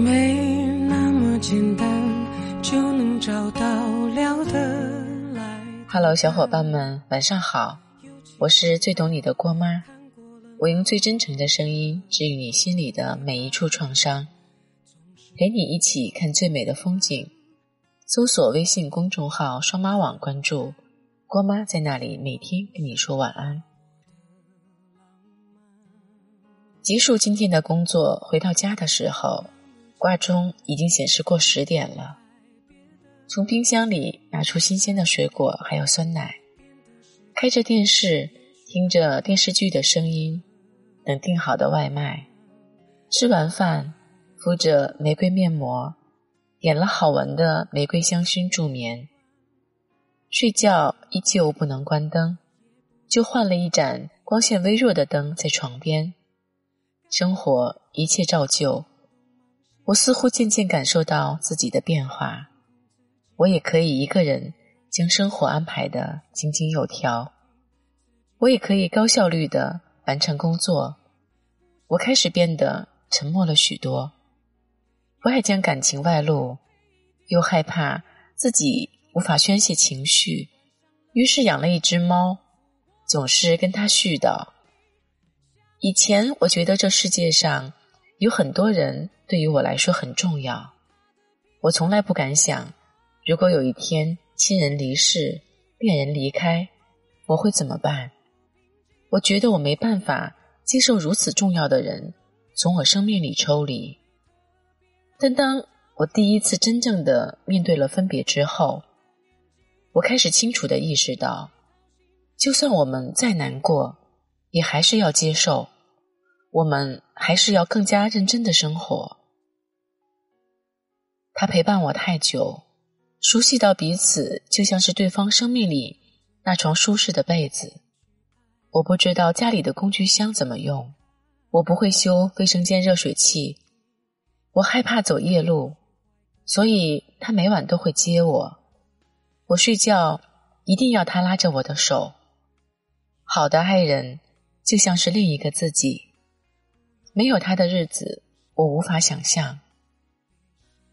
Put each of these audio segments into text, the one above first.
没那么简单就能找到聊得来。Hello，小伙伴们，晚上好，我是最懂你的郭妈，我用最真诚的声音治愈你心里的每一处创伤，陪你一起看最美的风景。搜索微信公众号“双妈网”，关注郭妈，在那里每天跟你说晚安。结束今天的工作，回到家的时候，挂钟已经显示过十点了。从冰箱里拿出新鲜的水果，还有酸奶，开着电视，听着电视剧的声音，等订好的外卖。吃完饭，敷着玫瑰面膜，点了好闻的玫瑰香薰助眠。睡觉依旧不能关灯，就换了一盏光线微弱的灯在床边。生活一切照旧，我似乎渐渐感受到自己的变化。我也可以一个人将生活安排的井井有条，我也可以高效率的完成工作。我开始变得沉默了许多，不爱将感情外露，又害怕自己无法宣泄情绪，于是养了一只猫，总是跟它絮叨。以前我觉得这世界上有很多人对于我来说很重要，我从来不敢想。如果有一天亲人离世、恋人离开，我会怎么办？我觉得我没办法接受如此重要的人从我生命里抽离。但当我第一次真正的面对了分别之后，我开始清楚的意识到，就算我们再难过，也还是要接受，我们还是要更加认真的生活。他陪伴我太久。熟悉到彼此就像是对方生命里那床舒适的被子。我不知道家里的工具箱怎么用，我不会修卫生间热水器，我害怕走夜路，所以他每晚都会接我。我睡觉一定要他拉着我的手。好的爱人就像是另一个自己，没有他的日子我无法想象。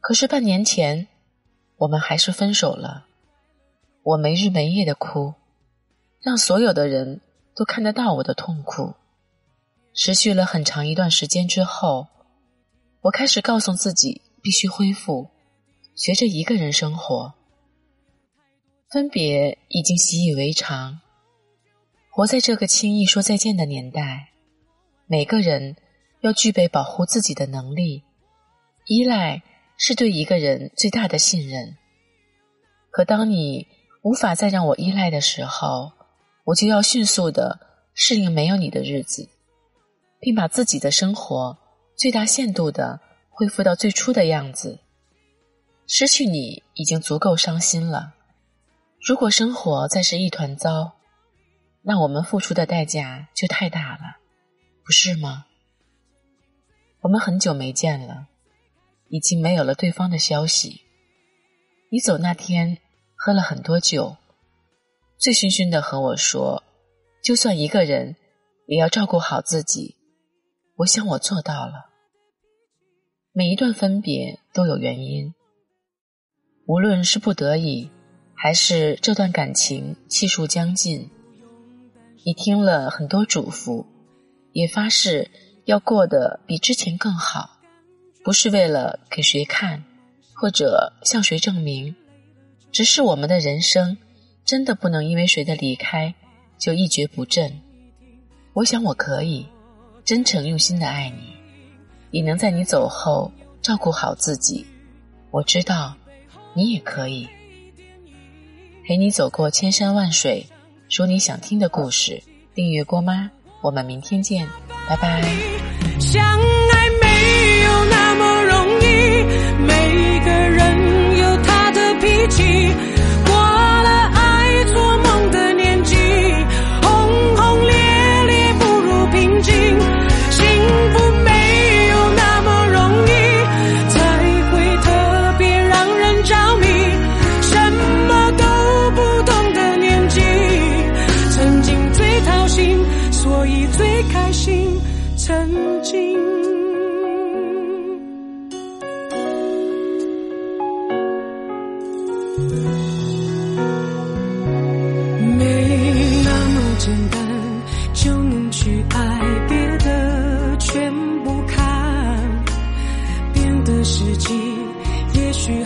可是半年前。我们还是分手了。我没日没夜的哭，让所有的人都看得到我的痛苦。持续了很长一段时间之后，我开始告诉自己必须恢复，学着一个人生活。分别已经习以为常，活在这个轻易说再见的年代，每个人要具备保护自己的能力，依赖。是对一个人最大的信任。可当你无法再让我依赖的时候，我就要迅速的适应没有你的日子，并把自己的生活最大限度的恢复到最初的样子。失去你已经足够伤心了，如果生活再是一团糟，那我们付出的代价就太大了，不是吗？我们很久没见了。已经没有了对方的消息。你走那天喝了很多酒，醉醺醺的和我说：“就算一个人，也要照顾好自己。”我想我做到了。每一段分别都有原因，无论是不得已，还是这段感情气数将尽，你听了很多嘱咐，也发誓要过得比之前更好。不是为了给谁看，或者向谁证明，只是我们的人生真的不能因为谁的离开就一蹶不振。我想我可以真诚用心的爱你，也能在你走后照顾好自己。我知道你也可以陪你走过千山万水，说你想听的故事。订阅郭妈，我们明天见，拜拜。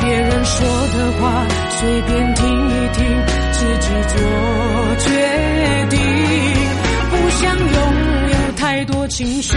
别人说的话随便听一听，自己做决定。不想拥有太多情绪，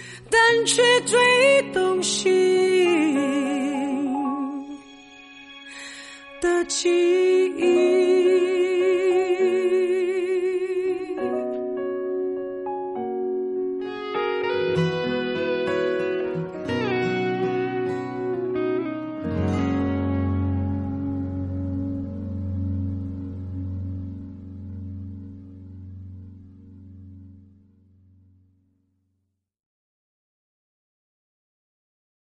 但却最动心的情。